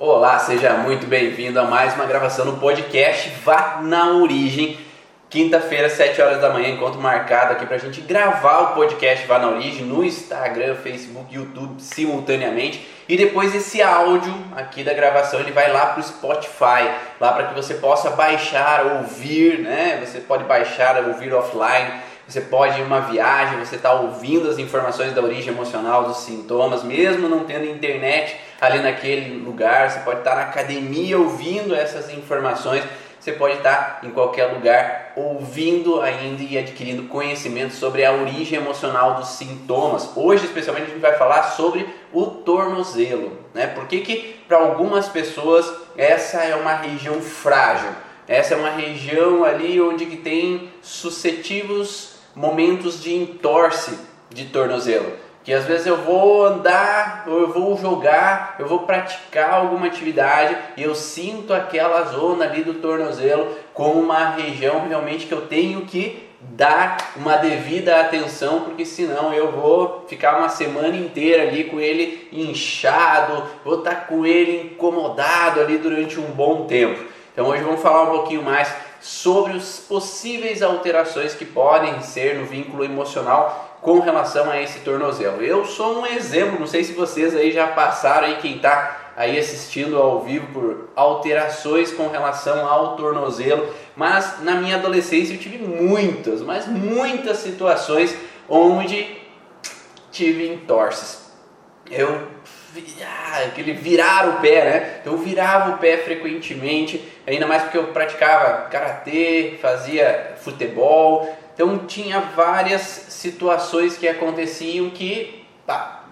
Olá, seja muito bem-vindo a mais uma gravação no podcast Vá na Origem. Quinta-feira, 7 horas da manhã, encontro marcado aqui pra gente gravar o podcast Vá na Origem no Instagram, Facebook, YouTube simultaneamente. E depois esse áudio aqui da gravação ele vai lá pro Spotify, lá para que você possa baixar, ouvir, né? Você pode baixar, ouvir offline você pode ir uma viagem, você está ouvindo as informações da origem emocional dos sintomas, mesmo não tendo internet ali naquele lugar, você pode estar tá na academia ouvindo essas informações, você pode estar tá em qualquer lugar ouvindo ainda e adquirindo conhecimento sobre a origem emocional dos sintomas. Hoje, especialmente, a gente vai falar sobre o tornozelo, né? Por que, que para algumas pessoas essa é uma região frágil? Essa é uma região ali onde que tem suscetivos momentos de entorse de tornozelo. Que às vezes eu vou andar, eu vou jogar, eu vou praticar alguma atividade e eu sinto aquela zona ali do tornozelo como uma região realmente que eu tenho que dar uma devida atenção, porque senão eu vou ficar uma semana inteira ali com ele inchado, vou estar com ele incomodado ali durante um bom tempo. Então hoje vamos falar um pouquinho mais sobre as possíveis alterações que podem ser no vínculo emocional com relação a esse tornozelo. Eu sou um exemplo, não sei se vocês aí já passaram aí quem está aí assistindo ao vivo por alterações com relação ao tornozelo, mas na minha adolescência eu tive muitas, mas muitas situações onde tive entorses. Eu ah, aquele virar o pé, né? Eu virava o pé frequentemente, ainda mais porque eu praticava karatê, fazia futebol, então tinha várias situações que aconteciam que pá,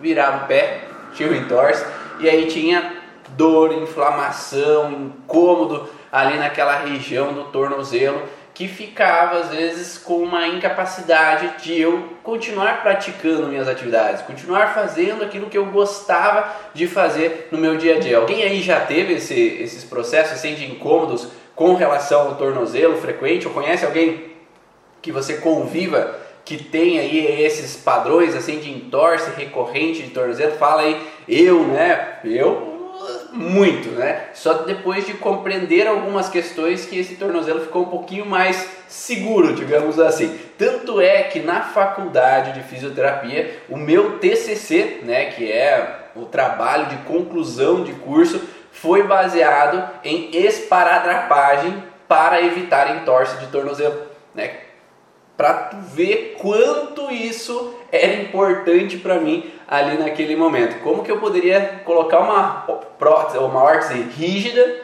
virava o pé, tinha o entorse, e aí tinha dor, inflamação, incômodo ali naquela região do tornozelo que ficava às vezes com uma incapacidade de eu continuar praticando minhas atividades, continuar fazendo aquilo que eu gostava de fazer no meu dia a dia. Alguém aí já teve esse, esses processos assim, de incômodos com relação ao tornozelo frequente? Ou conhece alguém que você conviva que tem aí esses padrões assim de entorse recorrente de tornozelo? Fala aí, eu, né? Eu muito, né? Só depois de compreender algumas questões que esse tornozelo ficou um pouquinho mais seguro, digamos assim. Tanto é que na faculdade de fisioterapia, o meu TCC, né, que é o trabalho de conclusão de curso, foi baseado em esparadrapagem para evitar entorse de tornozelo, né? Para tu ver quanto isso era importante para mim ali naquele momento. Como que eu poderia colocar uma prótese, uma órtese rígida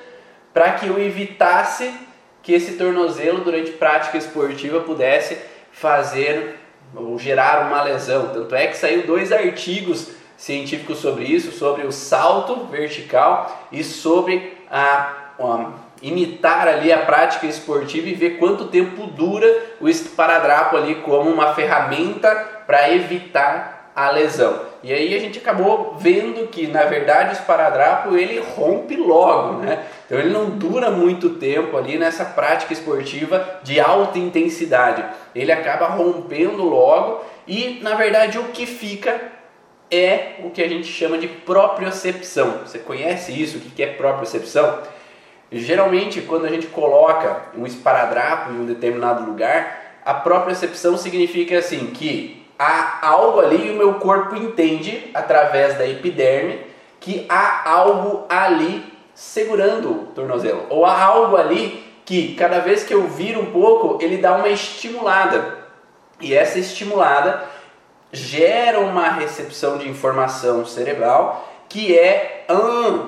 para que eu evitasse que esse tornozelo durante prática esportiva pudesse fazer ou gerar uma lesão. Tanto é que saiu dois artigos científicos sobre isso, sobre o salto vertical e sobre a, a imitar ali a prática esportiva e ver quanto tempo dura o esparadrapo ali como uma ferramenta para evitar a lesão. E aí a gente acabou vendo que na verdade o esparadrapo ele rompe logo, né? Então ele não dura muito tempo ali nessa prática esportiva de alta intensidade. Ele acaba rompendo logo e na verdade o que fica é o que a gente chama de propriocepção. Você conhece isso? O que é propriocepção? Geralmente, quando a gente coloca um esparadrapo em um determinado lugar, a propriocepção significa assim que há algo ali e o meu corpo entende, através da epiderme, que há algo ali segurando o tornozelo. Ou há algo ali que, cada vez que eu viro um pouco, ele dá uma estimulada. E essa estimulada gera uma recepção de informação cerebral que é,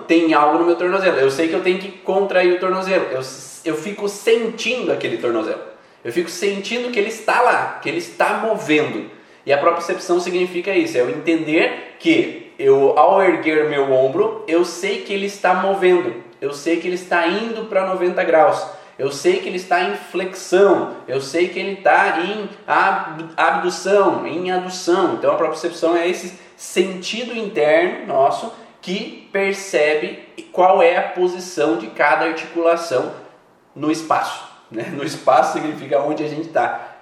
tem algo no meu tornozelo. Eu sei que eu tenho que contrair o tornozelo. Eu, eu fico sentindo aquele tornozelo. Eu fico sentindo que ele está lá, que ele está movendo. E a propriocepção significa isso, é eu entender que eu ao erguer meu ombro, eu sei que ele está movendo, eu sei que ele está indo para 90 graus, eu sei que ele está em flexão, eu sei que ele está em abdução, em adução. Então a propriocepção é esse sentido interno nosso que percebe qual é a posição de cada articulação no espaço. Né? No espaço significa onde a gente está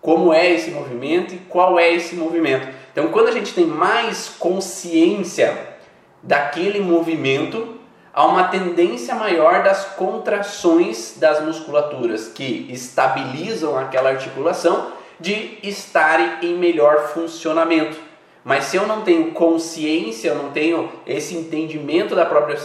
como é esse movimento e qual é esse movimento. Então, quando a gente tem mais consciência daquele movimento a uma tendência maior das contrações das musculaturas que estabilizam aquela articulação de estarem em melhor funcionamento. Mas se eu não tenho consciência, eu não tenho esse entendimento da própria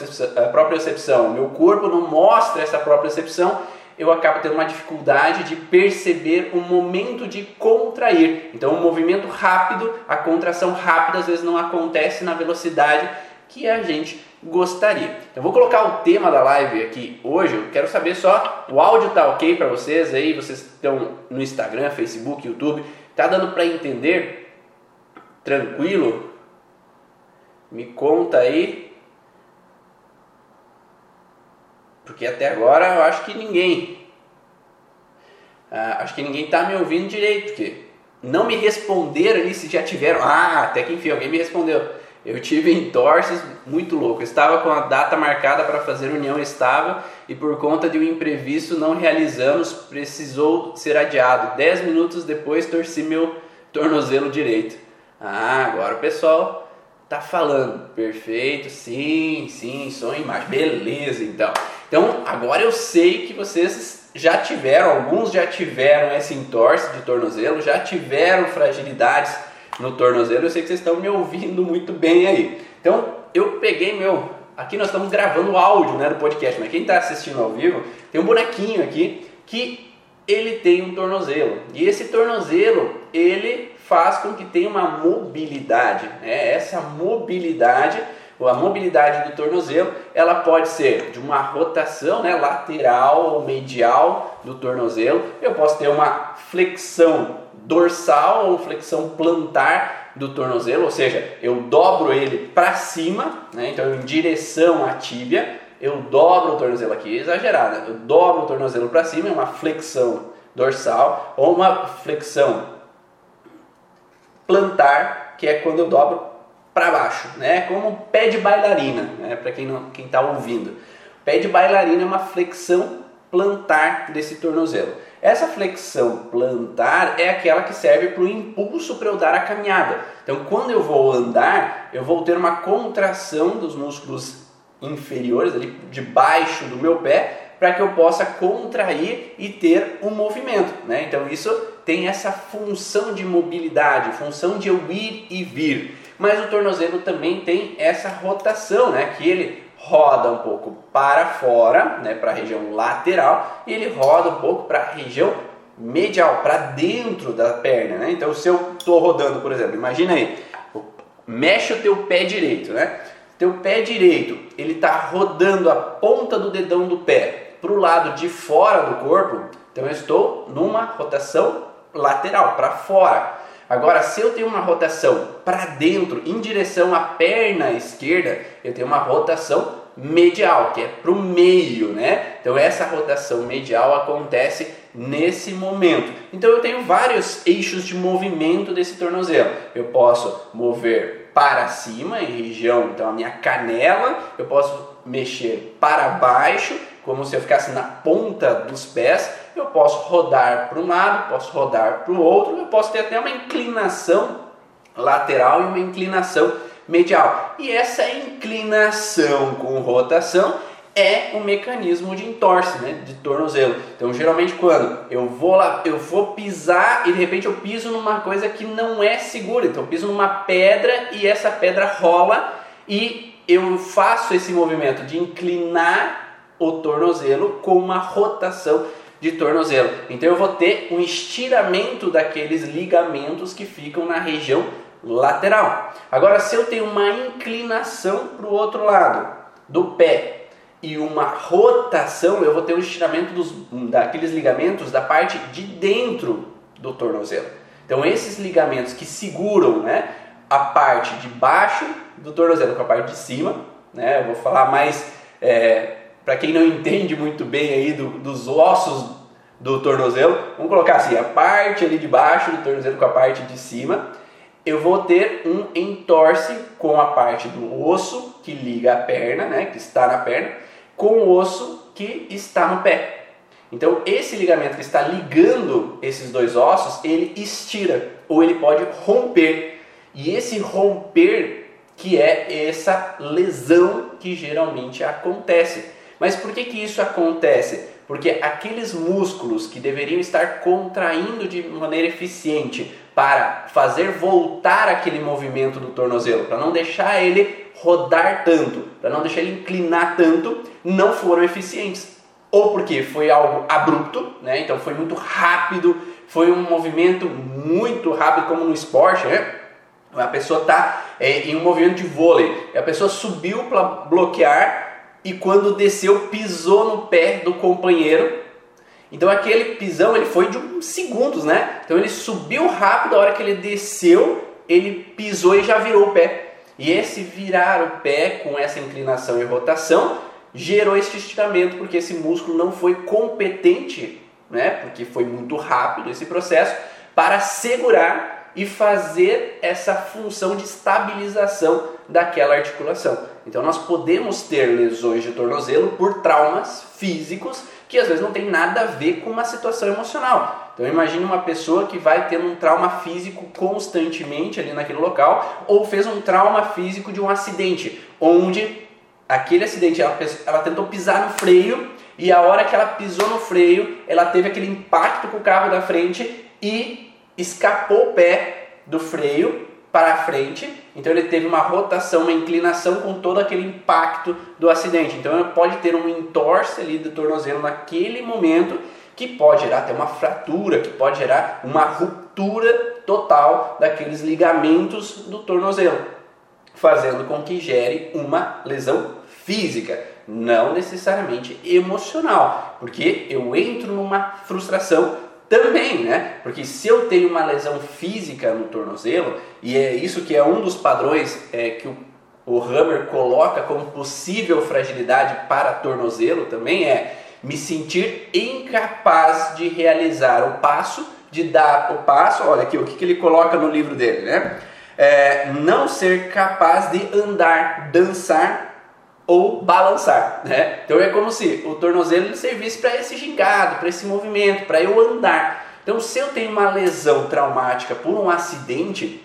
percepção, meu corpo não mostra essa própria percepção, eu acabo tendo uma dificuldade de perceber o momento de contrair. Então, um movimento rápido, a contração rápida às vezes não acontece na velocidade que a gente gostaria. Então, vou colocar o tema da live aqui hoje. Eu quero saber só o áudio tá ok para vocês aí, vocês estão no Instagram, Facebook, YouTube, tá dando para entender? Tranquilo? Me conta aí Porque até agora eu acho que ninguém. Ah, acho que ninguém está me ouvindo direito, porque não me responderam ali se já tiveram. Ah, até que enfim, alguém me respondeu. Eu tive entorses muito louco. Eu estava com a data marcada para fazer união estável e por conta de um imprevisto não realizamos, precisou ser adiado. Dez minutos depois torci meu tornozelo direito. Ah, agora o pessoal tá falando. Perfeito, sim, sim, som e imagem. Beleza, então. Então, agora eu sei que vocês já tiveram, alguns já tiveram esse entorse de tornozelo, já tiveram fragilidades no tornozelo. Eu sei que vocês estão me ouvindo muito bem aí. Então, eu peguei meu. Aqui nós estamos gravando o áudio né, do podcast, mas quem está assistindo ao vivo tem um bonequinho aqui que ele tem um tornozelo. E esse tornozelo, ele faz com que tenha uma mobilidade. Né? Essa mobilidade a mobilidade do tornozelo, ela pode ser de uma rotação né, lateral ou medial do tornozelo. Eu posso ter uma flexão dorsal ou flexão plantar do tornozelo, ou seja, eu dobro ele para cima, né, então em direção à tíbia, eu dobro o tornozelo aqui, exagerado, né? eu dobro o tornozelo para cima, é uma flexão dorsal, ou uma flexão plantar, que é quando eu dobro para baixo, né? Como pé de bailarina, né? Para quem não, quem está ouvindo, pé de bailarina é uma flexão plantar desse tornozelo. Essa flexão plantar é aquela que serve para o impulso para eu dar a caminhada. Então, quando eu vou andar, eu vou ter uma contração dos músculos inferiores, ali de baixo do meu pé, para que eu possa contrair e ter um movimento. Né? Então, isso tem essa função de mobilidade, função de eu ir e vir mas o tornozelo também tem essa rotação, né? Que ele roda um pouco para fora, né? Para a região lateral e ele roda um pouco para a região medial, para dentro da perna, né? Então, se eu estou rodando, por exemplo, imagina aí, mexe o teu pé direito, né? Teu pé direito, ele está rodando a ponta do dedão do pé para o lado de fora do corpo, então eu estou numa rotação lateral, para fora. Agora, se eu tenho uma rotação para dentro, em direção à perna esquerda, eu tenho uma rotação medial, que é para o meio, né? Então, essa rotação medial acontece nesse momento. Então, eu tenho vários eixos de movimento desse tornozelo. Eu posso mover para cima, em região, então, a minha canela, eu posso mexer para baixo, como se eu ficasse na ponta dos pés, eu posso rodar para um lado, posso rodar para o outro, eu posso ter até uma inclinação lateral e uma inclinação medial. E essa inclinação com rotação é um mecanismo de entorse, né, de tornozelo. Então, geralmente quando eu vou lá, eu vou pisar e de repente eu piso numa coisa que não é segura. Então, eu piso numa pedra e essa pedra rola e eu faço esse movimento de inclinar o tornozelo com uma rotação de tornozelo. Então eu vou ter um estiramento daqueles ligamentos que ficam na região lateral. Agora, se eu tenho uma inclinação para o outro lado do pé e uma rotação, eu vou ter um estiramento dos, daqueles ligamentos da parte de dentro do tornozelo. Então, esses ligamentos que seguram né, a parte de baixo do tornozelo com a parte de cima, né, eu vou falar mais é, para quem não entende muito bem aí do, dos ossos do tornozelo, vamos colocar assim, a parte ali de baixo do tornozelo com a parte de cima, eu vou ter um entorse com a parte do osso que liga a perna, né, que está na perna, com o osso que está no pé. Então, esse ligamento que está ligando esses dois ossos, ele estira ou ele pode romper. E esse romper que é essa lesão que geralmente acontece. Mas por que, que isso acontece? Porque aqueles músculos que deveriam estar contraindo de maneira eficiente para fazer voltar aquele movimento do tornozelo, para não deixar ele rodar tanto, para não deixar ele inclinar tanto, não foram eficientes. Ou porque foi algo abrupto, né? então foi muito rápido, foi um movimento muito rápido, como no esporte, né? A pessoa está é, em um movimento de vôlei, a pessoa subiu para bloquear e quando desceu pisou no pé do companheiro. Então aquele pisão ele foi de uns segundos, né? Então ele subiu rápido, a hora que ele desceu, ele pisou e já virou o pé. E esse virar o pé com essa inclinação e rotação gerou esse estiramento porque esse músculo não foi competente, né? Porque foi muito rápido esse processo para segurar e fazer essa função de estabilização daquela articulação. Então nós podemos ter lesões de tornozelo por traumas físicos que às vezes não tem nada a ver com uma situação emocional. Então imagine uma pessoa que vai tendo um trauma físico constantemente ali naquele local ou fez um trauma físico de um acidente, onde aquele acidente ela, ela tentou pisar no freio e a hora que ela pisou no freio, ela teve aquele impacto com o carro da frente e escapou o pé do freio para frente, então ele teve uma rotação, uma inclinação com todo aquele impacto do acidente. Então ele pode ter um entorse ali do tornozelo naquele momento que pode gerar até uma fratura, que pode gerar uma ruptura total daqueles ligamentos do tornozelo, fazendo com que gere uma lesão física, não necessariamente emocional, porque eu entro numa frustração também, né? Porque se eu tenho uma lesão física no tornozelo, e é isso que é um dos padrões é, que o, o Hammer coloca como possível fragilidade para tornozelo também é me sentir incapaz de realizar o passo, de dar o passo, olha aqui o que, que ele coloca no livro dele, né? É, não ser capaz de andar, dançar ou balançar, né? Então é como se o tornozelo servisse para esse gingado, para esse movimento, para eu andar. Então se eu tenho uma lesão traumática por um acidente,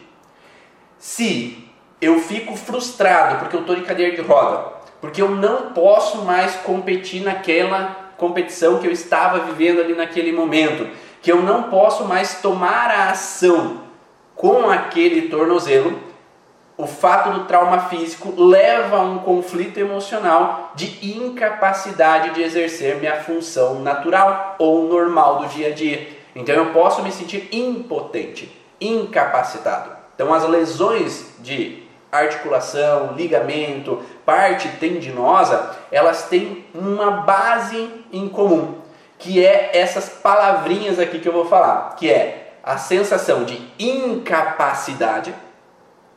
se eu fico frustrado porque eu estou de cadeira de roda, porque eu não posso mais competir naquela competição que eu estava vivendo ali naquele momento, que eu não posso mais tomar a ação com aquele tornozelo, o fato do trauma físico leva a um conflito emocional de incapacidade de exercer minha função natural ou normal do dia a dia. Então eu posso me sentir impotente, incapacitado. Então as lesões de articulação, ligamento, parte tendinosa, elas têm uma base em comum, que é essas palavrinhas aqui que eu vou falar, que é a sensação de incapacidade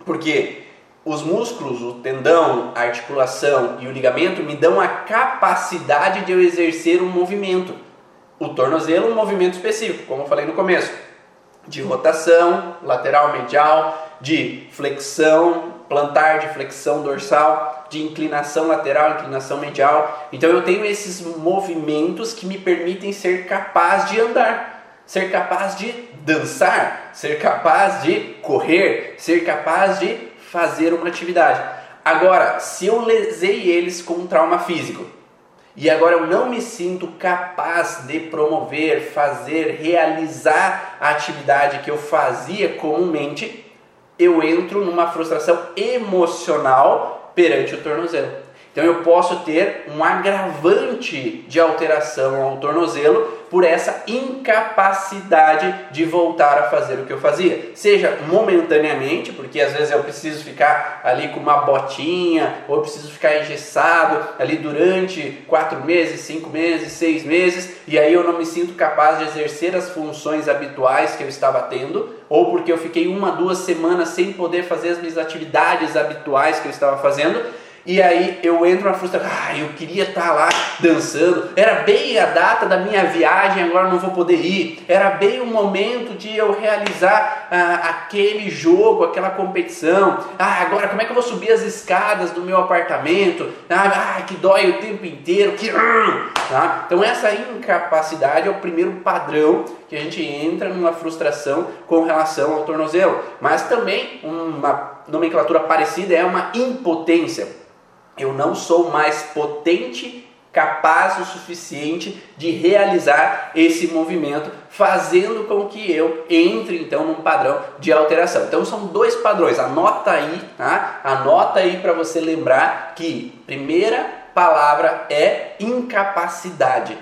porque os músculos, o tendão, a articulação e o ligamento me dão a capacidade de eu exercer um movimento. O tornozelo, um movimento específico, como eu falei no começo, de rotação lateral medial, de flexão plantar, de flexão dorsal, de inclinação lateral, inclinação medial. Então eu tenho esses movimentos que me permitem ser capaz de andar ser capaz de dançar, ser capaz de correr, ser capaz de fazer uma atividade. Agora, se eu lesei eles com um trauma físico e agora eu não me sinto capaz de promover, fazer, realizar a atividade que eu fazia comumente, eu entro numa frustração emocional perante o tornozelo. Então eu posso ter um agravante de alteração ao tornozelo por essa incapacidade de voltar a fazer o que eu fazia. Seja momentaneamente, porque às vezes eu preciso ficar ali com uma botinha, ou eu preciso ficar engessado ali durante quatro meses, cinco meses, seis meses, e aí eu não me sinto capaz de exercer as funções habituais que eu estava tendo, ou porque eu fiquei uma, duas semanas sem poder fazer as minhas atividades habituais que eu estava fazendo e aí eu entro na frustração, ah, eu queria estar lá dançando, era bem a data da minha viagem, agora não vou poder ir, era bem o momento de eu realizar ah, aquele jogo, aquela competição, ah, agora como é que eu vou subir as escadas do meu apartamento, ah, ah que dói o tempo inteiro, que... Tá? Então essa incapacidade é o primeiro padrão que a gente entra numa frustração com relação ao tornozelo, mas também uma nomenclatura parecida é uma impotência. Eu não sou mais potente, capaz o suficiente de realizar esse movimento, fazendo com que eu entre então num padrão de alteração. Então são dois padrões. Anota aí, tá? Anota aí para você lembrar que primeira palavra é incapacidade.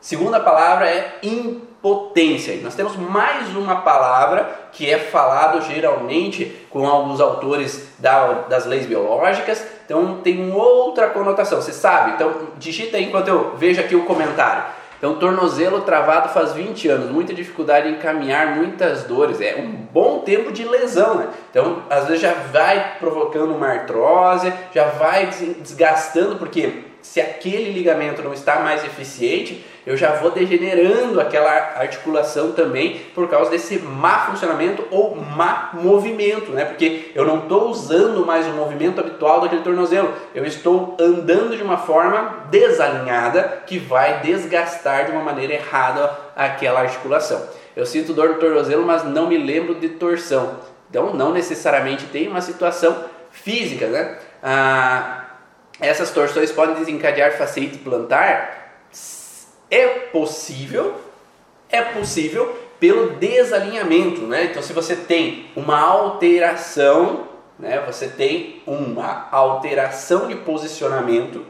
Segunda palavra é impotência potência. E nós temos mais uma palavra que é falado geralmente com alguns autores da, das leis biológicas, então tem uma outra conotação, você sabe? Então digita aí enquanto eu vejo aqui o comentário. Então, tornozelo travado faz 20 anos, muita dificuldade em caminhar, muitas dores, é um bom tempo de lesão, né? Então, às vezes já vai provocando uma artrose, já vai desgastando, porque se aquele ligamento não está mais eficiente, eu já vou degenerando aquela articulação também por causa desse má funcionamento ou má movimento, né? Porque eu não estou usando mais o movimento habitual daquele tornozelo, eu estou andando de uma forma desalinhada que vai desgastar de uma maneira errada aquela articulação. Eu sinto dor no tornozelo, mas não me lembro de torção. Então, não necessariamente tem uma situação física, né? Ah, essas torções podem desencadear fascite plantar? É possível, é possível pelo desalinhamento, né? Então, se você tem uma alteração, né? Você tem uma alteração de posicionamento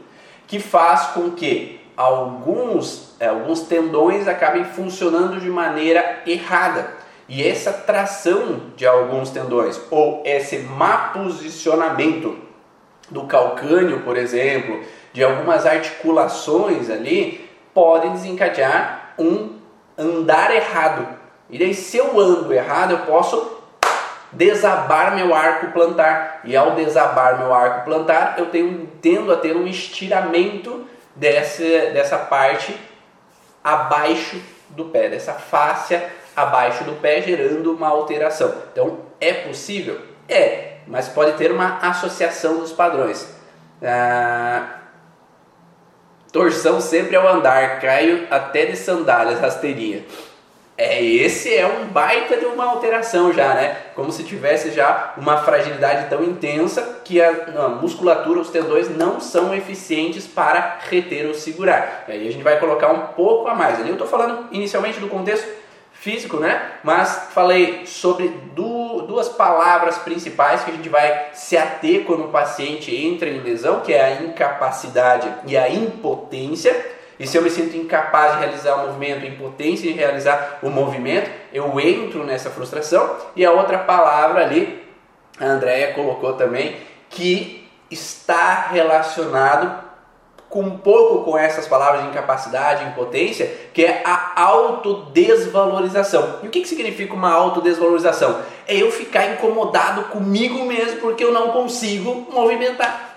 que faz com que alguns, é, alguns tendões acabem funcionando de maneira errada. E essa tração de alguns tendões ou esse má posicionamento do calcânio, por exemplo, de algumas articulações ali, podem desencadear um andar errado. E daí, se eu ando errado, eu posso desabar meu arco plantar. E ao desabar meu arco plantar, eu tenho, tendo a ter um estiramento dessa, dessa parte abaixo do pé, dessa fáscia abaixo do pé, gerando uma alteração. Então, é possível? É, mas pode ter uma associação dos padrões. Ah, Torção sempre ao andar, caio até de sandálias, rasteirinha. É, esse é um baita de uma alteração já, né? Como se tivesse já uma fragilidade tão intensa que a, a musculatura, os tendões não são eficientes para reter ou segurar. E aí a gente vai colocar um pouco a mais. Ali eu estou falando inicialmente do contexto físico, né? Mas falei sobre duas palavras principais que a gente vai se ater quando o paciente entra em lesão, que é a incapacidade e a impotência. E se eu me sinto incapaz de realizar o movimento, impotência de realizar o movimento, eu entro nessa frustração. E a outra palavra ali, a Andrea colocou também, que está relacionado com um pouco com essas palavras de incapacidade, impotência, que é a autodesvalorização. E o que, que significa uma autodesvalorização? É eu ficar incomodado comigo mesmo porque eu não consigo movimentar.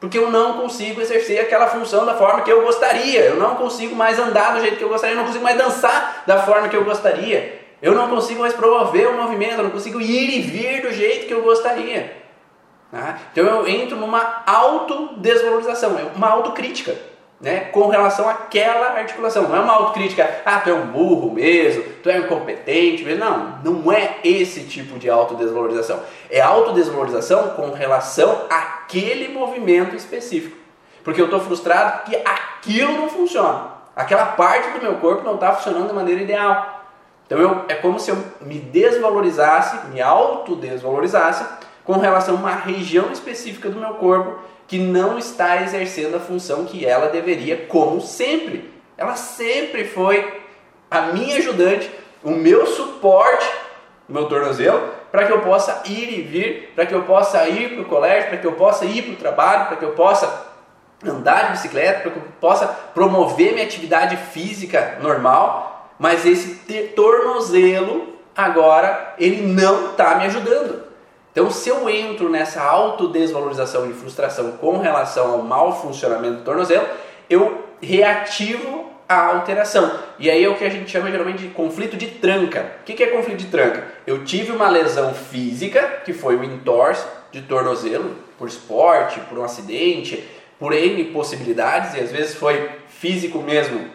Porque eu não consigo exercer aquela função da forma que eu gostaria. Eu não consigo mais andar do jeito que eu gostaria. Eu não consigo mais dançar da forma que eu gostaria. Eu não consigo mais promover o movimento. Eu não consigo ir e vir do jeito que eu gostaria. Né? Então eu entro numa autodesvalorização, é uma autocrítica né? com relação àquela articulação. Não é uma autocrítica, ah, tu é um burro mesmo, tu é incompetente mesmo. Não, não é esse tipo de autodesvalorização. É autodesvalorização com relação àquele movimento específico. Porque eu estou frustrado que aquilo não funciona. Aquela parte do meu corpo não está funcionando de maneira ideal. Então eu, é como se eu me desvalorizasse, me autodesvalorizasse com relação a uma região específica do meu corpo que não está exercendo a função que ela deveria, como sempre. Ela sempre foi a minha ajudante, o meu suporte, o meu tornozelo, para que eu possa ir e vir, para que eu possa ir para o colégio, para que eu possa ir para o trabalho, para que eu possa andar de bicicleta, para que eu possa promover minha atividade física normal, mas esse tornozelo agora ele não está me ajudando. Então, se eu entro nessa autodesvalorização e frustração com relação ao mau funcionamento do tornozelo, eu reativo a alteração. E aí é o que a gente chama geralmente de conflito de tranca. O que é conflito de tranca? Eu tive uma lesão física, que foi o entorse de tornozelo, por esporte, por um acidente, por N possibilidades, e às vezes foi físico mesmo,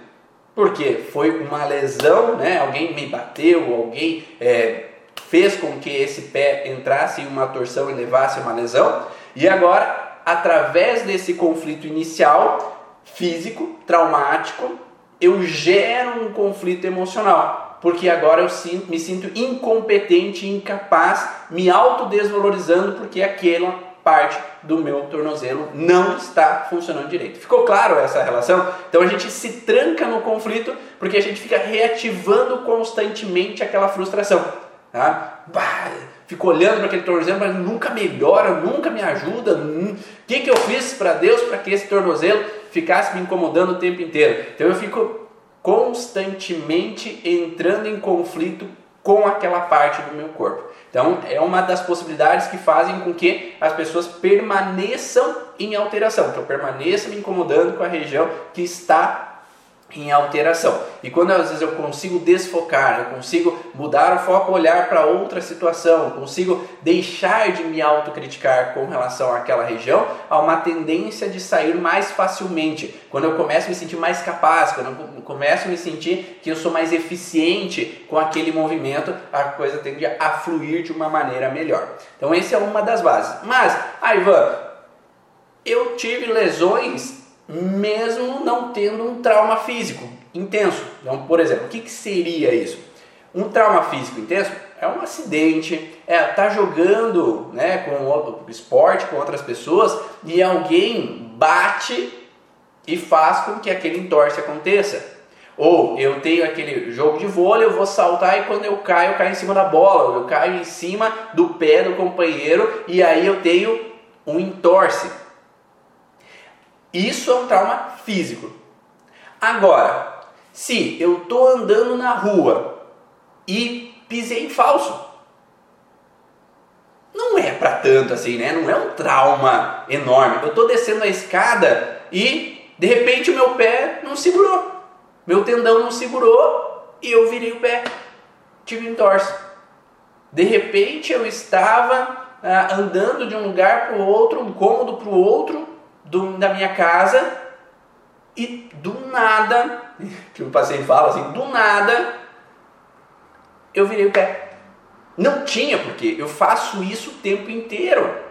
porque foi uma lesão, né? alguém me bateu, alguém é, fez com que esse pé entrasse em uma torção e levasse uma lesão. E agora, através desse conflito inicial, físico, traumático, eu gero um conflito emocional. Porque agora eu me sinto incompetente, incapaz, me autodesvalorizando porque aquela parte do meu tornozelo não está funcionando direito. Ficou claro essa relação? Então a gente se tranca no conflito porque a gente fica reativando constantemente aquela frustração. Tá? Bah, fico olhando para aquele tornozelo, mas nunca melhora, nunca me ajuda. O que, que eu fiz para Deus para que esse tornozelo ficasse me incomodando o tempo inteiro? Então eu fico constantemente entrando em conflito com aquela parte do meu corpo. Então, é uma das possibilidades que fazem com que as pessoas permaneçam em alteração, que eu permaneça me incomodando com a região que está em alteração. E quando às vezes eu consigo desfocar, eu consigo mudar o foco, olhar para outra situação, consigo deixar de me autocriticar com relação àquela região, há uma tendência de sair mais facilmente. Quando eu começo a me sentir mais capaz, quando eu começo a me sentir que eu sou mais eficiente com aquele movimento, a coisa tende a fluir de uma maneira melhor. Então essa é uma das bases. Mas, ah, Ivan, eu tive lesões mesmo não tendo um trauma físico intenso. Então, por exemplo, o que, que seria isso? Um trauma físico intenso é um acidente, é tá jogando, né, com outro esporte com outras pessoas e alguém bate e faz com que aquele entorse aconteça. Ou eu tenho aquele jogo de vôlei, eu vou saltar e quando eu caio, eu caio em cima da bola, eu caio em cima do pé do companheiro e aí eu tenho um entorse. Isso é um trauma físico. Agora, se eu estou andando na rua e pisei em falso, não é para tanto assim, né? Não é um trauma enorme. Eu estou descendo a escada e de repente o meu pé não segurou, meu tendão não segurou e eu virei o pé, tive entorse. De repente eu estava ah, andando de um lugar para o outro, um cômodo para o outro do, da minha casa e do nada, que o paciente fala assim, do nada eu virei o pé. Não tinha porque eu faço isso o tempo inteiro.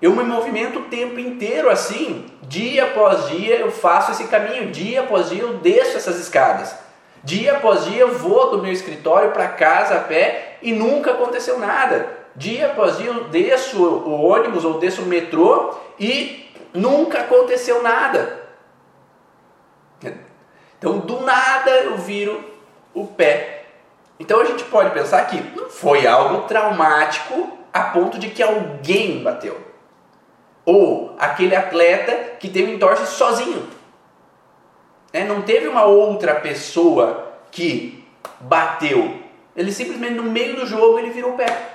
Eu me movimento o tempo inteiro assim, dia após dia eu faço esse caminho, dia após dia eu desço essas escadas. Dia após dia eu vou do meu escritório para casa a pé e nunca aconteceu nada. Dia após dia eu desço o ônibus ou desço o metrô e nunca aconteceu nada. Então, do nada eu viro o pé. Então a gente pode pensar que não foi algo traumático a ponto de que alguém bateu. Ou aquele atleta que teve entorse sozinho. É, não teve uma outra pessoa que bateu. Ele simplesmente no meio do jogo ele virou o pé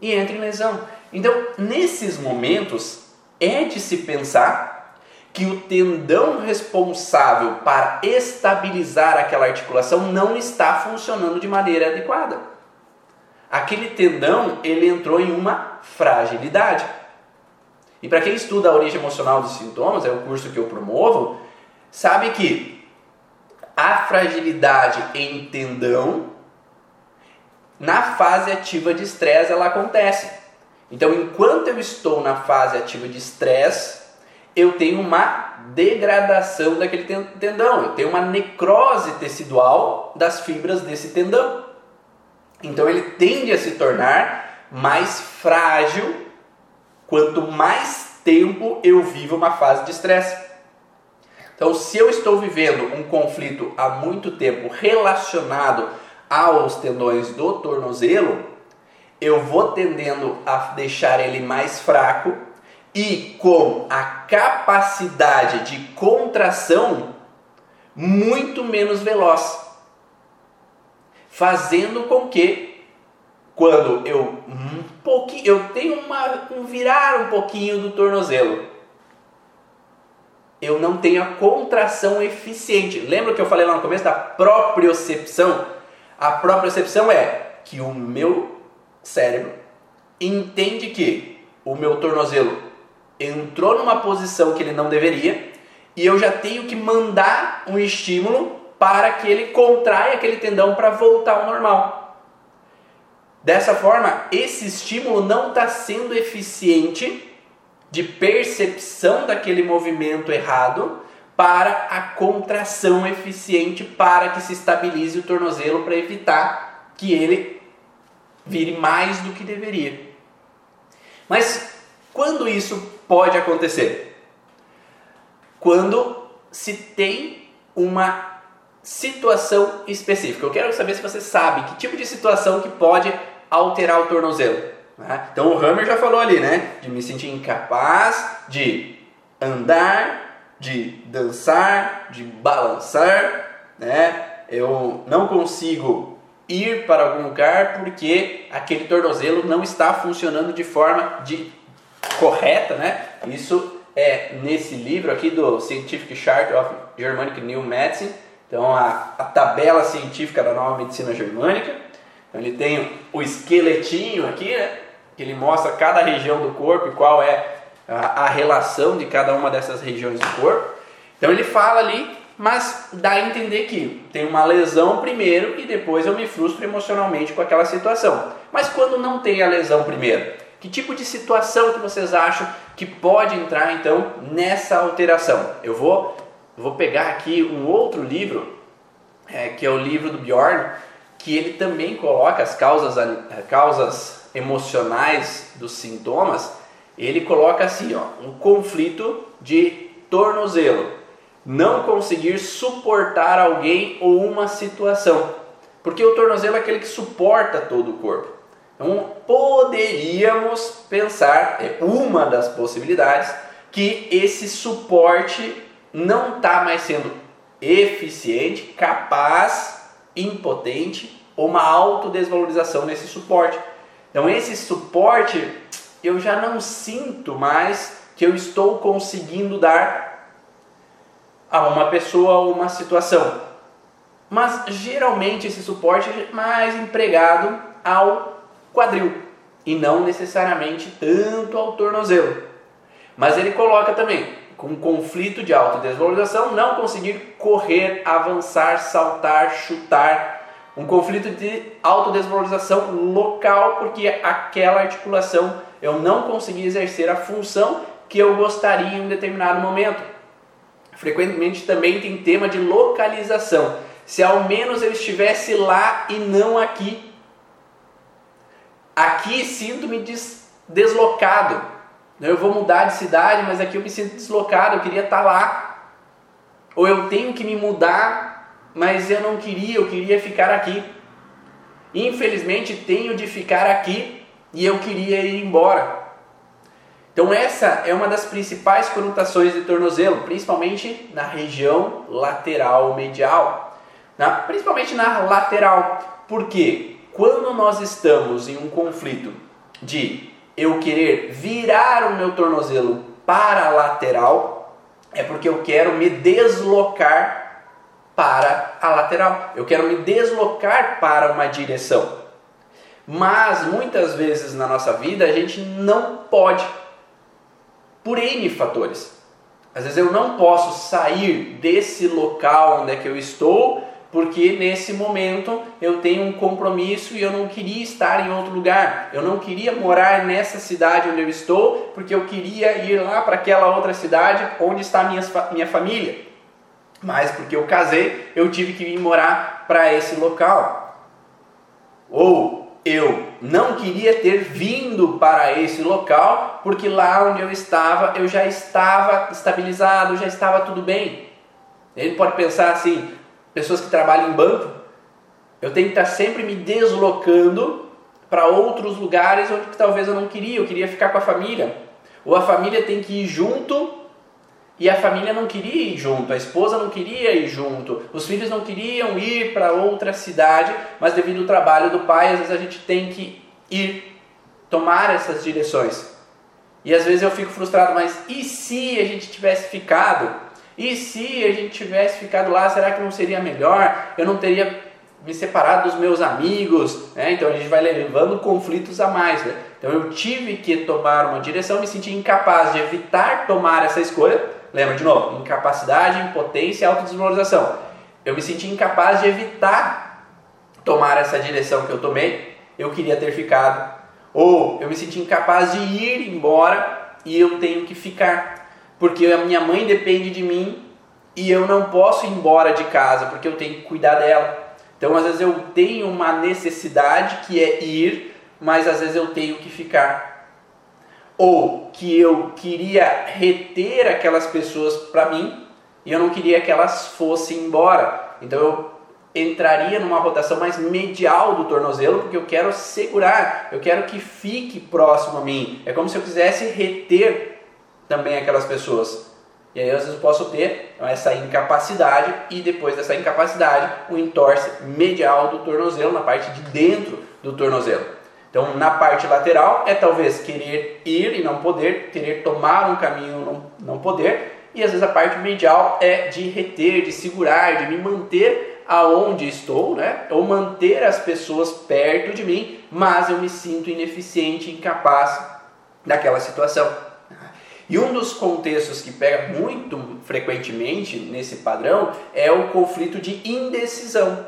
e entra em lesão. Então, nesses momentos, é de se pensar que o tendão responsável para estabilizar aquela articulação não está funcionando de maneira adequada. Aquele tendão, ele entrou em uma fragilidade. E para quem estuda a origem emocional dos sintomas, é o curso que eu promovo, sabe que a fragilidade em tendão na fase ativa de estresse ela acontece. Então, enquanto eu estou na fase ativa de estresse, eu tenho uma degradação daquele tendão, eu tenho uma necrose tecidual das fibras desse tendão. Então, ele tende a se tornar mais frágil quanto mais tempo eu vivo uma fase de estresse. Então, se eu estou vivendo um conflito há muito tempo relacionado aos tendões do tornozelo, eu vou tendendo a deixar ele mais fraco e com a capacidade de contração muito menos veloz, fazendo com que quando eu um pouquinho, eu tenho uma, um virar um pouquinho do tornozelo, eu não tenho a contração eficiente. Lembra que eu falei lá no começo da propriocepção? A propriocepção é que o meu cérebro entende que o meu tornozelo entrou numa posição que ele não deveria e eu já tenho que mandar um estímulo para que ele contraia aquele tendão para voltar ao normal. Dessa forma, esse estímulo não está sendo eficiente de percepção daquele movimento errado para a contração eficiente para que se estabilize o tornozelo para evitar que ele vire mais do que deveria. Mas quando isso pode acontecer? Quando se tem uma situação específica. Eu quero saber se você sabe que tipo de situação que pode alterar o tornozelo. Né? Então o Hammer já falou ali, né? De me sentir incapaz de andar, de dançar, de balançar, né? Eu não consigo ir para algum lugar porque aquele tornozelo não está funcionando de forma de correta, né? Isso é nesse livro aqui do Scientific Chart of Germanic New Medicine. Então a, a tabela científica da nova medicina germânica. Então, ele tem o esqueletinho aqui, né? Que ele mostra cada região do corpo e qual é a, a relação de cada uma dessas regiões do corpo. Então ele fala ali mas dá a entender que tem uma lesão primeiro e depois eu me frustro emocionalmente com aquela situação. Mas quando não tem a lesão primeiro, que tipo de situação que vocês acham que pode entrar então nessa alteração? Eu vou, vou pegar aqui um outro livro, é, que é o livro do Bjorn, que ele também coloca as causas, causas emocionais dos sintomas. Ele coloca assim, ó, um conflito de tornozelo não conseguir suportar alguém ou uma situação. Porque o tornozelo é aquele que suporta todo o corpo. Então, poderíamos pensar, é uma das possibilidades, que esse suporte não está mais sendo eficiente, capaz, impotente ou uma autodesvalorização nesse suporte. Então, esse suporte eu já não sinto mais que eu estou conseguindo dar a uma pessoa ou uma situação. Mas geralmente esse suporte é mais empregado ao quadril e não necessariamente tanto ao tornozelo. Mas ele coloca também com conflito de autodesvalorização, não conseguir correr, avançar, saltar, chutar, um conflito de autodesvalorização local porque aquela articulação eu não consegui exercer a função que eu gostaria em um determinado momento frequentemente também tem tema de localização. Se ao menos eu estivesse lá e não aqui. Aqui sinto-me des deslocado. Eu vou mudar de cidade, mas aqui eu me sinto deslocado, eu queria estar lá. Ou eu tenho que me mudar, mas eu não queria, eu queria ficar aqui. Infelizmente tenho de ficar aqui e eu queria ir embora. Então essa é uma das principais conotações de tornozelo, principalmente na região lateral medial, na, principalmente na lateral, porque quando nós estamos em um conflito de eu querer virar o meu tornozelo para a lateral, é porque eu quero me deslocar para a lateral, eu quero me deslocar para uma direção. Mas muitas vezes na nossa vida a gente não pode por N fatores. Às vezes eu não posso sair desse local onde é que eu estou, porque nesse momento eu tenho um compromisso e eu não queria estar em outro lugar. Eu não queria morar nessa cidade onde eu estou, porque eu queria ir lá para aquela outra cidade onde está minha, minha família. Mas porque eu casei, eu tive que ir morar para esse local. Ou eu não queria ter vindo para esse local, porque lá onde eu estava, eu já estava estabilizado, já estava tudo bem. Ele pode pensar assim: pessoas que trabalham em banco, eu tenho que estar sempre me deslocando para outros lugares onde talvez eu não queria, eu queria ficar com a família. Ou a família tem que ir junto e a família não queria ir junto, a esposa não queria ir junto, os filhos não queriam ir para outra cidade, mas devido ao trabalho do pai, às vezes a gente tem que ir tomar essas direções. E às vezes eu fico frustrado, mas e se a gente tivesse ficado? E se a gente tivesse ficado lá, será que não seria melhor? Eu não teria me separado dos meus amigos, né? então a gente vai levando conflitos a mais. Né? Então eu tive que tomar uma direção, me senti incapaz de evitar tomar essa escolha Lembra de novo? Incapacidade, impotência e autodesvalorização. Eu me senti incapaz de evitar tomar essa direção que eu tomei. eu queria ter ficado. Ou eu me senti incapaz de ir embora e eu tenho que ficar, porque a minha mãe depende de mim e eu não posso ir embora de casa porque eu tenho que cuidar dela. Então, às vezes eu tenho uma necessidade que é ir, mas às vezes eu tenho que ficar. Ou que eu queria reter aquelas pessoas para mim e eu não queria que elas fossem embora. Então eu entraria numa rotação mais medial do tornozelo, porque eu quero segurar, eu quero que fique próximo a mim. É como se eu quisesse reter também aquelas pessoas. E aí às vezes eu posso ter essa incapacidade e depois dessa incapacidade o entorse medial do tornozelo na parte de dentro do tornozelo. Então na parte lateral é talvez querer ir e não poder, querer tomar um caminho e não, não poder, e às vezes a parte medial é de reter, de segurar, de me manter aonde estou, né? Ou manter as pessoas perto de mim, mas eu me sinto ineficiente, incapaz daquela situação. E um dos contextos que pega muito frequentemente nesse padrão é o conflito de indecisão.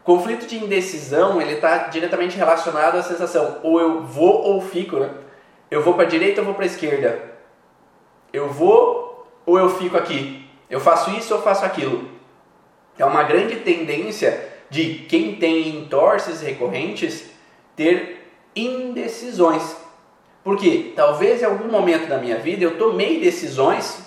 O conflito de indecisão ele está diretamente relacionado à sensação ou eu vou ou fico, né? Eu vou para a direita ou vou para a esquerda? Eu vou ou eu fico aqui? Eu faço isso ou faço aquilo? É uma grande tendência de quem tem entorses recorrentes ter indecisões. Porque talvez em algum momento da minha vida eu tomei decisões,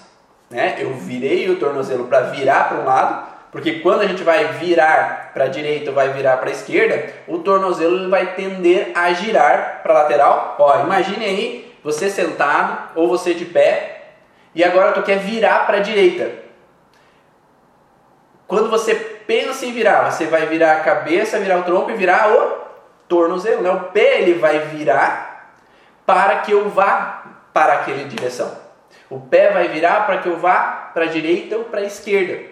né? Eu virei o tornozelo para virar para um lado, porque quando a gente vai virar para a direita ou vai virar para a esquerda, o tornozelo vai tender a girar para a lateral. Ó, imagine aí você sentado ou você de pé e agora tu quer virar para a direita. Quando você pensa em virar, você vai virar a cabeça, virar o tronco e virar o tornozelo. Né? O pé ele vai virar para que eu vá para aquela direção. O pé vai virar para que eu vá para a direita ou para a esquerda.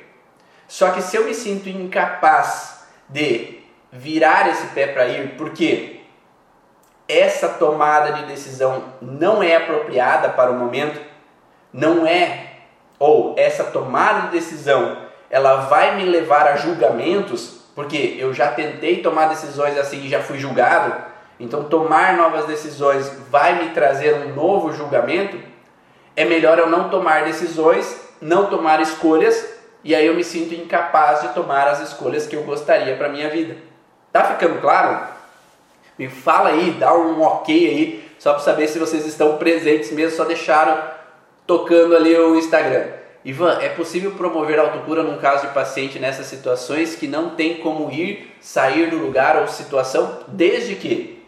Só que se eu me sinto incapaz de virar esse pé para ir, porque essa tomada de decisão não é apropriada para o momento, não é, ou essa tomada de decisão, ela vai me levar a julgamentos, porque eu já tentei tomar decisões assim e já fui julgado, então tomar novas decisões vai me trazer um novo julgamento, é melhor eu não tomar decisões, não tomar escolhas, e aí eu me sinto incapaz de tomar as escolhas que eu gostaria para minha vida. Tá ficando claro? Me fala aí, dá um ok aí, só para saber se vocês estão presentes mesmo, só deixaram tocando ali o Instagram. Ivan, é possível promover autocura num caso de paciente nessas situações que não tem como ir, sair do lugar ou situação, desde que,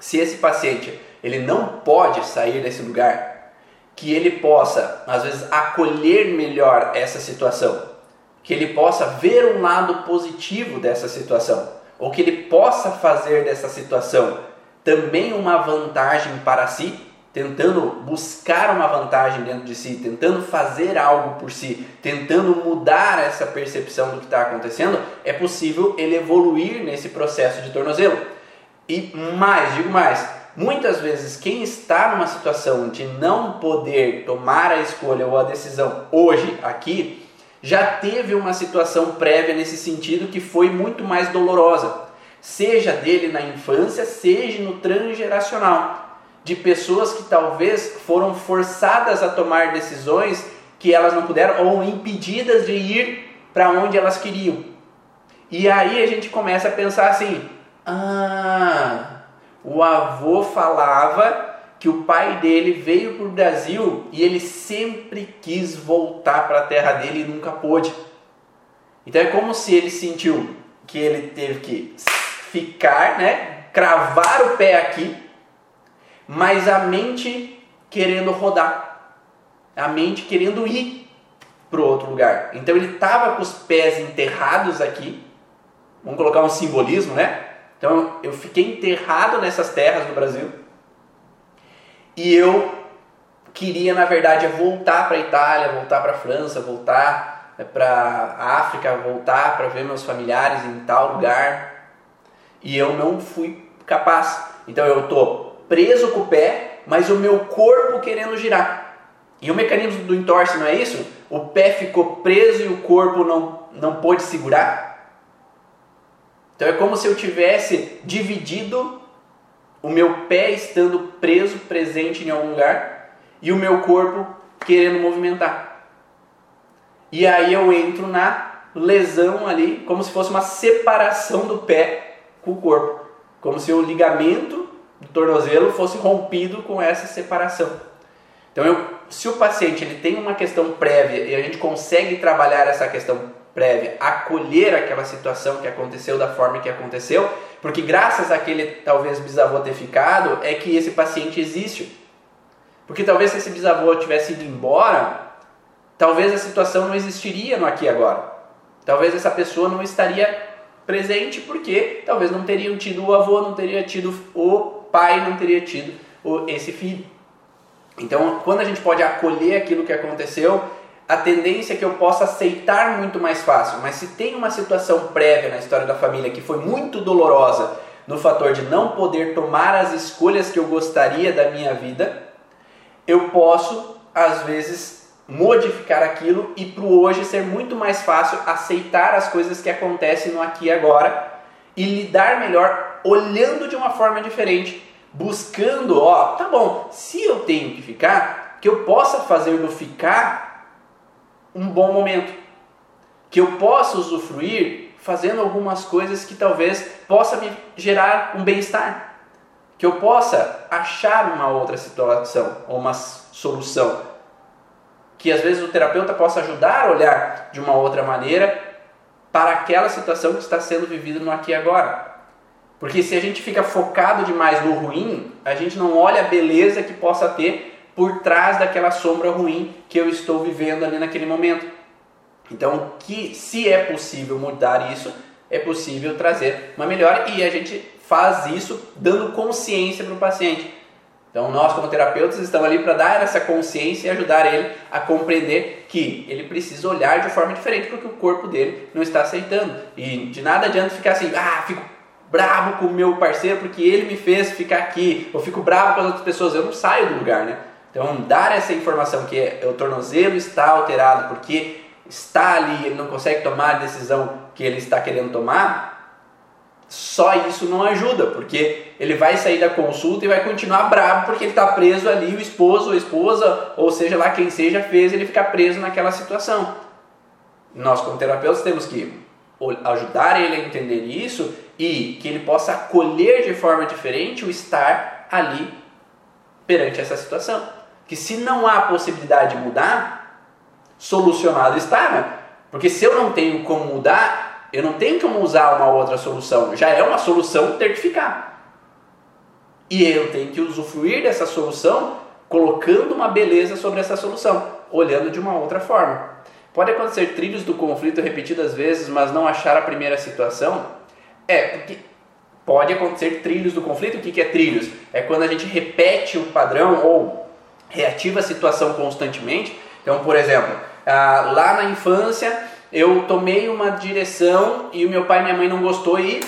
se esse paciente ele não pode sair desse lugar, que ele possa, às vezes, acolher melhor essa situação, que ele possa ver um lado positivo dessa situação, ou que ele possa fazer dessa situação também uma vantagem para si tentando buscar uma vantagem dentro de si, tentando fazer algo por si, tentando mudar essa percepção do que está acontecendo, é possível ele evoluir nesse processo de tornozelo. E mais, digo mais, muitas vezes quem está numa situação de não poder tomar a escolha ou a decisão hoje, aqui, já teve uma situação prévia nesse sentido que foi muito mais dolorosa, seja dele na infância, seja no transgeracional de pessoas que talvez foram forçadas a tomar decisões que elas não puderam ou impedidas de ir para onde elas queriam. E aí a gente começa a pensar assim: ah, o avô falava que o pai dele veio para o Brasil e ele sempre quis voltar para a terra dele e nunca pôde. Então é como se ele sentiu que ele teve que ficar, né, cravar o pé aqui mas a mente querendo rodar, a mente querendo ir para outro lugar. Então ele estava com os pés enterrados aqui, vamos colocar um simbolismo, né? Então eu fiquei enterrado nessas terras do Brasil e eu queria, na verdade, voltar para a Itália, voltar para a França, voltar né, para a África, voltar para ver meus familiares em tal lugar e eu não fui capaz. Então eu estou preso com o pé, mas o meu corpo querendo girar. E o mecanismo do entorse não é isso? O pé ficou preso e o corpo não, não pôde segurar? Então é como se eu tivesse dividido o meu pé estando preso, presente em algum lugar, e o meu corpo querendo movimentar. E aí eu entro na lesão ali, como se fosse uma separação do pé com o corpo, como se o ligamento do tornozelo fosse rompido com essa separação. Então, eu, se o paciente ele tem uma questão prévia e a gente consegue trabalhar essa questão prévia, acolher aquela situação que aconteceu da forma que aconteceu, porque graças àquele talvez bisavô ter ficado, é que esse paciente existe. Porque talvez se esse bisavô tivesse ido embora, talvez a situação não existiria no aqui e agora. Talvez essa pessoa não estaria presente porque talvez não teriam tido o avô, não teria tido o pai, não teria tido esse filho. Então, quando a gente pode acolher aquilo que aconteceu, a tendência é que eu possa aceitar muito mais fácil. Mas se tem uma situação prévia na história da família que foi muito dolorosa, no fator de não poder tomar as escolhas que eu gostaria da minha vida, eu posso, às vezes, modificar aquilo e para hoje ser muito mais fácil aceitar as coisas que acontecem no aqui e agora e lidar melhor olhando de uma forma diferente, buscando, ó, tá bom, se eu tenho que ficar, que eu possa fazer do ficar um bom momento, que eu possa usufruir fazendo algumas coisas que talvez possa me gerar um bem-estar, que eu possa achar uma outra situação ou uma solução. Que às vezes o terapeuta possa ajudar a olhar de uma outra maneira para aquela situação que está sendo vivida no aqui e agora. Porque se a gente fica focado demais no ruim, a gente não olha a beleza que possa ter por trás daquela sombra ruim que eu estou vivendo ali naquele momento. Então, que se é possível mudar isso, é possível trazer uma melhora e a gente faz isso dando consciência para o paciente. Então, nós, como terapeutas, estamos ali para dar essa consciência e ajudar ele a compreender que ele precisa olhar de forma diferente porque o corpo dele não está aceitando. E de nada adianta ficar assim, ah, fico bravo com o meu parceiro porque ele me fez ficar aqui, ou fico bravo com as outras pessoas, eu não saio do lugar, né? Então, dar essa informação que é, o tornozelo está alterado porque está ali, ele não consegue tomar a decisão que ele está querendo tomar, só isso não ajuda, porque ele vai sair da consulta e vai continuar bravo porque ele está preso ali, o esposo ou a esposa, ou seja lá quem seja, fez ele ficar preso naquela situação. Nós, como terapeutas, temos que ajudar ele a entender isso e que ele possa acolher de forma diferente o estar ali perante essa situação. Que se não há possibilidade de mudar, solucionado está, né? Porque se eu não tenho como mudar, eu não tenho como usar uma outra solução. Já é uma solução ter que ficar. E eu tenho que usufruir dessa solução colocando uma beleza sobre essa solução, olhando de uma outra forma. Pode acontecer trilhos do conflito repetidas vezes, mas não achar a primeira situação? É, porque pode acontecer trilhos do conflito. O que é trilhos? É quando a gente repete o padrão ou reativa a situação constantemente. Então, por exemplo, ah, lá na infância eu tomei uma direção e o meu pai e minha mãe não gostou e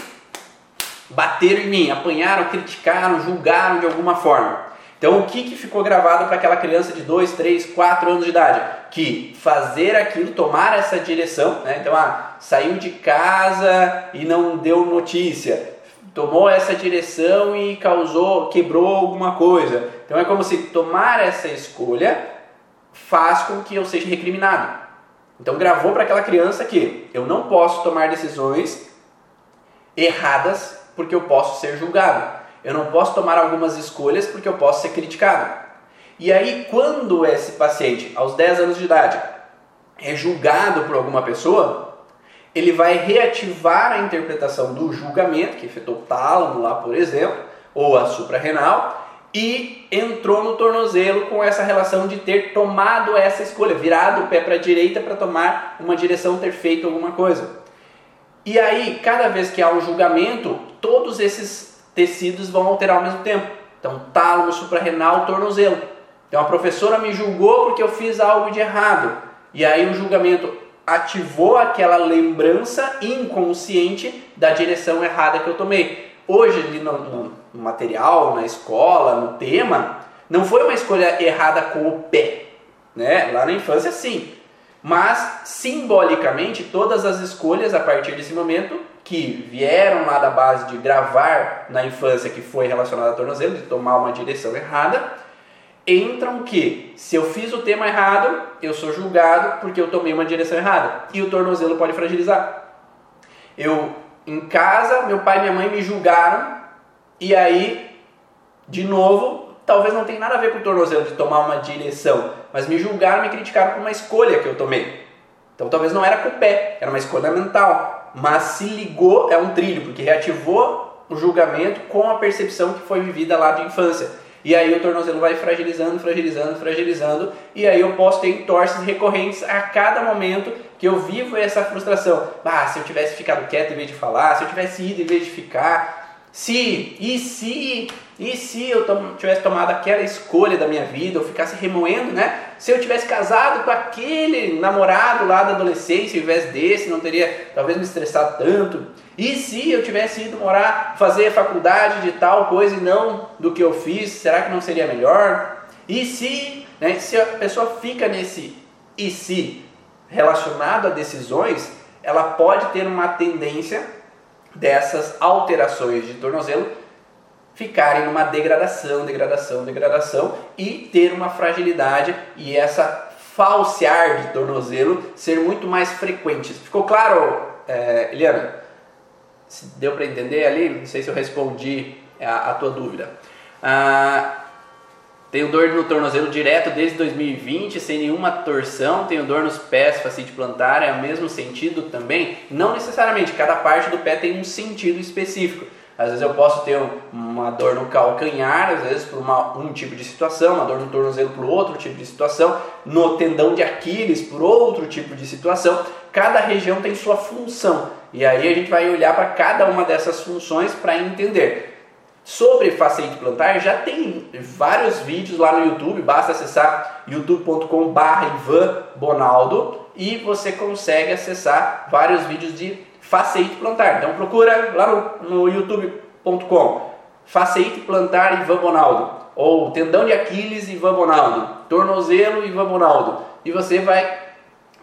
bateram em mim, apanharam, criticaram, julgaram de alguma forma. Então, o que, que ficou gravado para aquela criança de 2, 3, 4 anos de idade? Que fazer aquilo, tomar essa direção, né? Então, ah, saiu de casa e não deu notícia, tomou essa direção e causou, quebrou alguma coisa. Então, é como se tomar essa escolha faz com que eu seja recriminado. Então gravou para aquela criança que eu não posso tomar decisões erradas porque eu posso ser julgado. Eu não posso tomar algumas escolhas porque eu posso ser criticado. E aí quando esse paciente, aos 10 anos de idade, é julgado por alguma pessoa, ele vai reativar a interpretação do julgamento, que afetou o tálamo lá, por exemplo, ou a suprarrenal, e entrou no tornozelo com essa relação de ter tomado essa escolha, virado o pé para a direita para tomar uma direção, ter feito alguma coisa. E aí, cada vez que há um julgamento, todos esses tecidos vão alterar ao mesmo tempo. Então, tálamo, suprarrenal, tornozelo. Então, a professora me julgou porque eu fiz algo de errado. E aí, o julgamento ativou aquela lembrança inconsciente da direção errada que eu tomei. Hoje, no, no no material, na escola, no tema, não foi uma escolha errada com o pé, né? Lá na infância sim. Mas simbolicamente, todas as escolhas a partir desse momento que vieram lá da base de gravar na infância que foi relacionada a tornozelo, de tomar uma direção errada, entram que se eu fiz o tema errado, eu sou julgado porque eu tomei uma direção errada e o tornozelo pode fragilizar. Eu em casa, meu pai e minha mãe me julgaram e aí de novo, talvez não tenha nada a ver com o tornozelo de tomar uma direção, mas me julgaram, me criticaram por uma escolha que eu tomei. Então talvez não era com o pé, era uma escolha mental, mas se ligou, é um trilho, porque reativou o julgamento com a percepção que foi vivida lá de infância. E aí o tornozelo vai fragilizando, fragilizando, fragilizando, e aí eu posso ter entorses recorrentes a cada momento que eu vivo essa frustração. Ah, se eu tivesse ficado quieto em vez de falar, se eu tivesse ido em vez de ficar, se, e se, e se eu tivesse tomado aquela escolha da minha vida, eu ficasse remoendo, né? Se eu tivesse casado com aquele namorado lá da adolescência, ao invés desse, não teria talvez me estressado tanto. E se eu tivesse ido morar, fazer faculdade de tal coisa e não do que eu fiz, será que não seria melhor? E se, né, se a pessoa fica nesse e se relacionado a decisões, ela pode ter uma tendência dessas alterações de tornozelo ficarem numa degradação, degradação, degradação e ter uma fragilidade e essa falsear de tornozelo ser muito mais frequente. Ficou claro, é, Eliana? Deu para entender ali? Não sei se eu respondi a, a tua dúvida. Ah, tenho dor no tornozelo direto desde 2020, sem nenhuma torção. Tenho dor nos pés, facite plantar, é o mesmo sentido também? Não necessariamente, cada parte do pé tem um sentido específico. Às vezes eu posso ter uma dor no calcanhar, às vezes por uma, um tipo de situação, uma dor no tornozelo por outro tipo de situação, no tendão de Aquiles por outro tipo de situação. Cada região tem sua função. E aí a gente vai olhar para cada uma dessas funções para entender. Sobre facete plantar, já tem vários vídeos lá no YouTube, basta acessar youtube.com.br Ivan Bonaldo e você consegue acessar vários vídeos de facete plantar. Então procura lá no, no youtube.com facete plantar Ivan Bonaldo ou tendão de Aquiles Ivan Bonaldo, tornozelo Ivan Bonaldo e você vai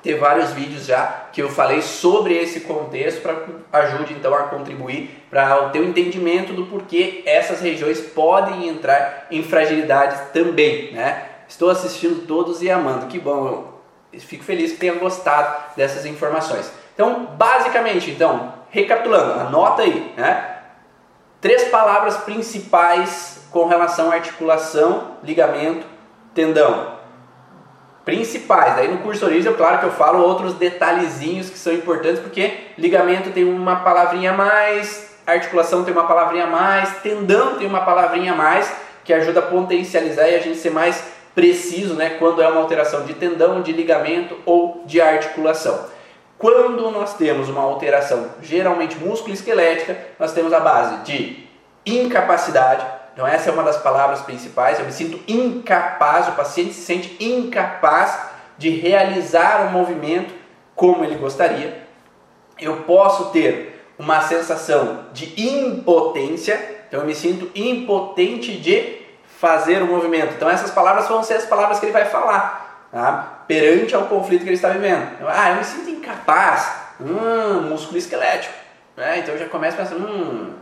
ter vários vídeos já que eu falei sobre esse contexto para ajude então a contribuir para o teu entendimento do porquê essas regiões podem entrar em fragilidade também, né? Estou assistindo todos e amando, que bom, eu fico feliz que tenha gostado dessas informações. Então, basicamente, então, recapitulando, anota aí, né? Três palavras principais com relação à articulação, ligamento, tendão principais. Daí no curso Origem, claro que eu falo outros detalhezinhos que são importantes, porque ligamento tem uma palavrinha a mais, articulação tem uma palavrinha a mais, tendão tem uma palavrinha a mais, que ajuda a potencializar e a gente ser mais preciso né, quando é uma alteração de tendão, de ligamento ou de articulação. Quando nós temos uma alteração geralmente músculo-esquelética, nós temos a base de incapacidade, então, essa é uma das palavras principais. Eu me sinto incapaz, o paciente se sente incapaz de realizar o movimento como ele gostaria. Eu posso ter uma sensação de impotência, então eu me sinto impotente de fazer o movimento. Então, essas palavras vão ser as palavras que ele vai falar tá? perante ao conflito que ele está vivendo. Ah, eu me sinto incapaz, hum, músculo esquelético. Né? Então, eu já começo pensando, hum,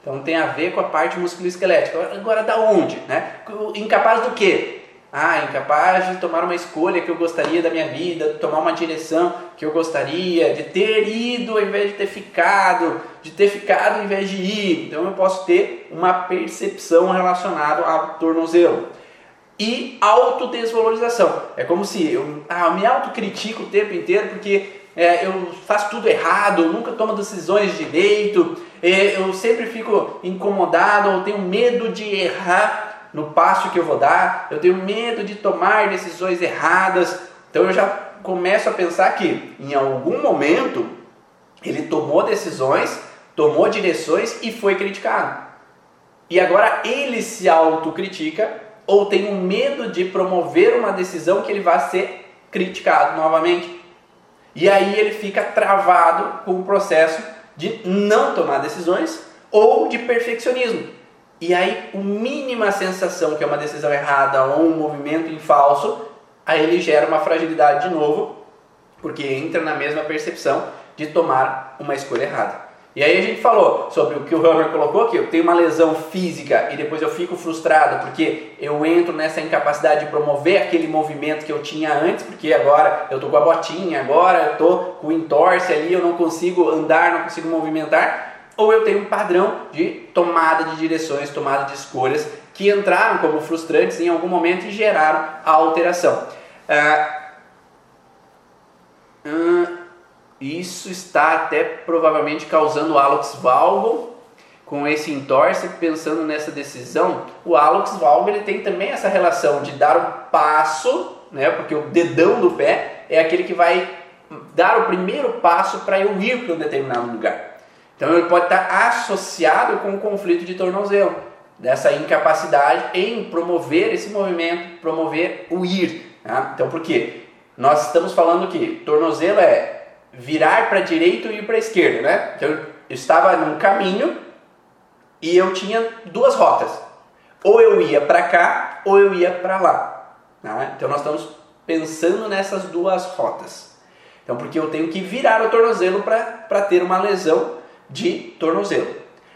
então tem a ver com a parte musculoesquelética. Agora da onde? Né? Incapaz do quê? Ah, incapaz de tomar uma escolha que eu gostaria da minha vida, tomar uma direção que eu gostaria, de ter ido ao invés de ter ficado, de ter ficado ao invés de ir. Então eu posso ter uma percepção relacionada ao tornozelo. E autodesvalorização. É como se eu, ah, eu me autocritico o tempo inteiro porque é, eu faço tudo errado, eu nunca tomo decisões direito, é, eu sempre fico incomodado, eu tenho medo de errar no passo que eu vou dar, eu tenho medo de tomar decisões erradas. Então eu já começo a pensar que em algum momento ele tomou decisões, tomou direções e foi criticado. E agora ele se autocritica ou tem um medo de promover uma decisão que ele vai ser criticado novamente. E aí ele fica travado com o processo de não tomar decisões ou de perfeccionismo. E aí, a mínima sensação que é uma decisão errada ou um movimento em falso, aí ele gera uma fragilidade de novo porque entra na mesma percepção de tomar uma escolha errada. E aí a gente falou sobre o que o Hammer colocou aqui, eu tenho uma lesão física e depois eu fico frustrado porque eu entro nessa incapacidade de promover aquele movimento que eu tinha antes, porque agora eu tô com a botinha, agora eu tô com o entorse ali, eu não consigo andar, não consigo movimentar, ou eu tenho um padrão de tomada de direções, tomada de escolhas que entraram como frustrantes em algum momento e geraram a alteração. Ah, hum, isso está até provavelmente causando o Alex Valgo com esse entorse, pensando nessa decisão. O Alex Valgo ele tem também essa relação de dar o passo, né? Porque o dedão do pé é aquele que vai dar o primeiro passo para eu ir para um determinado lugar. Então ele pode estar associado com o conflito de tornozelo, dessa incapacidade em promover esse movimento, promover o ir. Tá? Então por quê? Nós estamos falando que tornozelo é virar para a direita e ir para a esquerda, né? Então eu estava num caminho e eu tinha duas rotas. Ou eu ia para cá ou eu ia para lá. Né? Então nós estamos pensando nessas duas rotas. Então porque eu tenho que virar o tornozelo para ter uma lesão de tornozelo.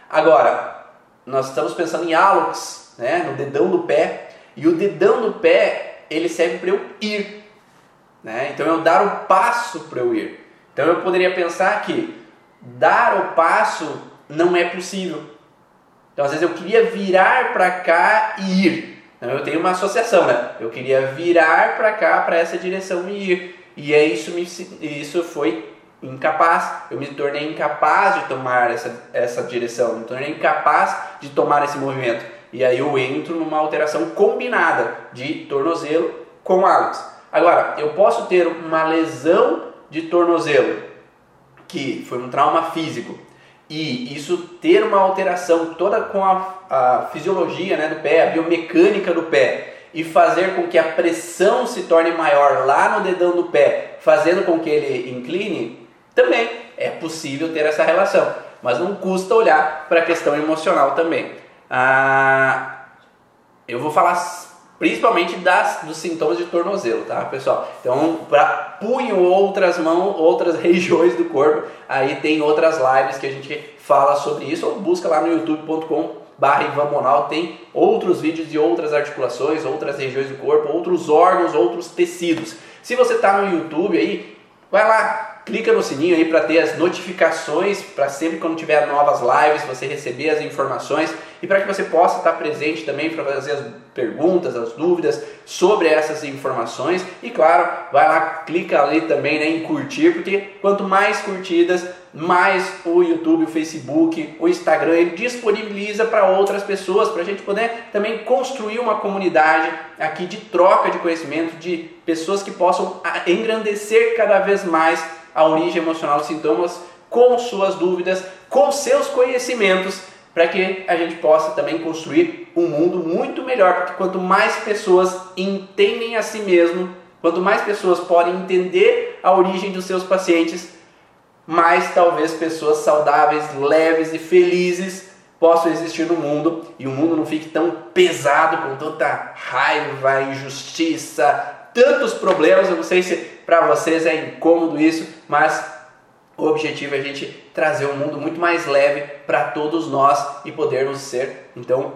Agora, nós estamos pensando em hálux, né? no dedão do pé, e o dedão do pé ele serve para eu ir. Né? Então eu dar o passo para eu ir. Então eu poderia pensar que dar o passo não é possível. Então às vezes eu queria virar para cá e ir. Então eu tenho uma associação, né? Eu queria virar para cá, para essa direção e ir. E é isso, me, isso foi incapaz. Eu me tornei incapaz de tomar essa, essa direção. Me tornei incapaz de tomar esse movimento. E aí eu entro numa alteração combinada de tornozelo com hálux. Agora, eu posso ter uma lesão de tornozelo, que foi um trauma físico, e isso ter uma alteração toda com a, a fisiologia né, do pé, a biomecânica do pé, e fazer com que a pressão se torne maior lá no dedão do pé, fazendo com que ele incline, também é possível ter essa relação. Mas não custa olhar para a questão emocional também. Ah, eu vou falar principalmente das, dos sintomas de tornozelo, tá, pessoal? Então, para punho, outras mãos, outras regiões do corpo, aí tem outras lives que a gente fala sobre isso, ou busca lá no youtube.com barra tem outros vídeos de outras articulações, outras regiões do corpo, outros órgãos, outros tecidos. Se você está no YouTube aí, vai lá, clica no sininho aí para ter as notificações, para sempre quando tiver novas lives você receber as informações e para que você possa estar presente também para fazer as perguntas, as dúvidas sobre essas informações. E claro, vai lá, clica ali também né, em curtir, porque quanto mais curtidas, mais o YouTube, o Facebook, o Instagram ele disponibiliza para outras pessoas, para a gente poder também construir uma comunidade aqui de troca de conhecimento, de pessoas que possam engrandecer cada vez mais a origem emocional dos sintomas com suas dúvidas, com seus conhecimentos, para que a gente possa também construir um mundo muito melhor, porque quanto mais pessoas entendem a si mesmo, quanto mais pessoas podem entender a origem dos seus pacientes, mais talvez pessoas saudáveis, leves e felizes possam existir no mundo e o mundo não fique tão pesado com tanta raiva, injustiça, tantos problemas. Eu não sei se para vocês é incômodo isso, mas o objetivo é a gente trazer um mundo muito mais leve para todos nós e podermos ser, então,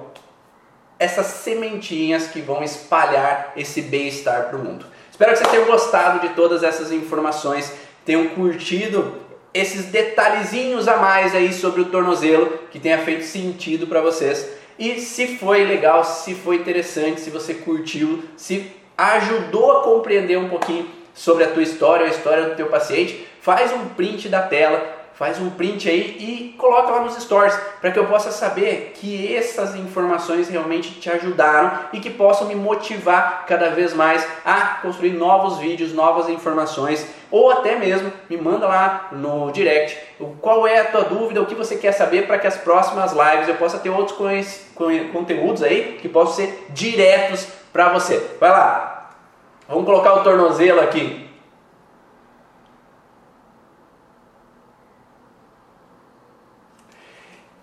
essas sementinhas que vão espalhar esse bem-estar para o mundo. Espero que vocês tenham gostado de todas essas informações, tenham curtido esses detalhezinhos a mais aí sobre o tornozelo que tenha feito sentido para vocês. E se foi legal, se foi interessante, se você curtiu, se ajudou a compreender um pouquinho sobre a tua história, a história do teu paciente, faz um print da tela, faz um print aí e coloca lá nos stories para que eu possa saber que essas informações realmente te ajudaram e que possam me motivar cada vez mais a construir novos vídeos, novas informações ou até mesmo me manda lá no direct qual é a tua dúvida, o que você quer saber para que as próximas lives eu possa ter outros conteúdos aí que possam ser diretos para você. Vai lá, Vamos colocar o tornozelo aqui.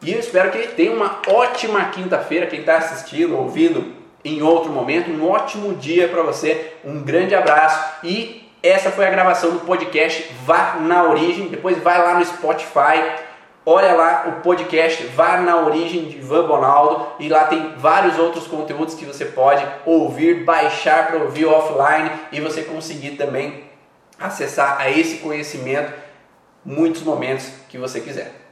E eu espero que tenha uma ótima quinta-feira. Quem está assistindo, ouvindo em outro momento, um ótimo dia para você. Um grande abraço e essa foi a gravação do podcast Vá na Origem. Depois vai lá no Spotify, olha lá o podcast Vá na Origem de Ivan Bonaldo e lá tem vários outros conteúdos que você pode ouvir, baixar para ouvir offline e você conseguir também acessar a esse conhecimento muitos momentos que você quiser.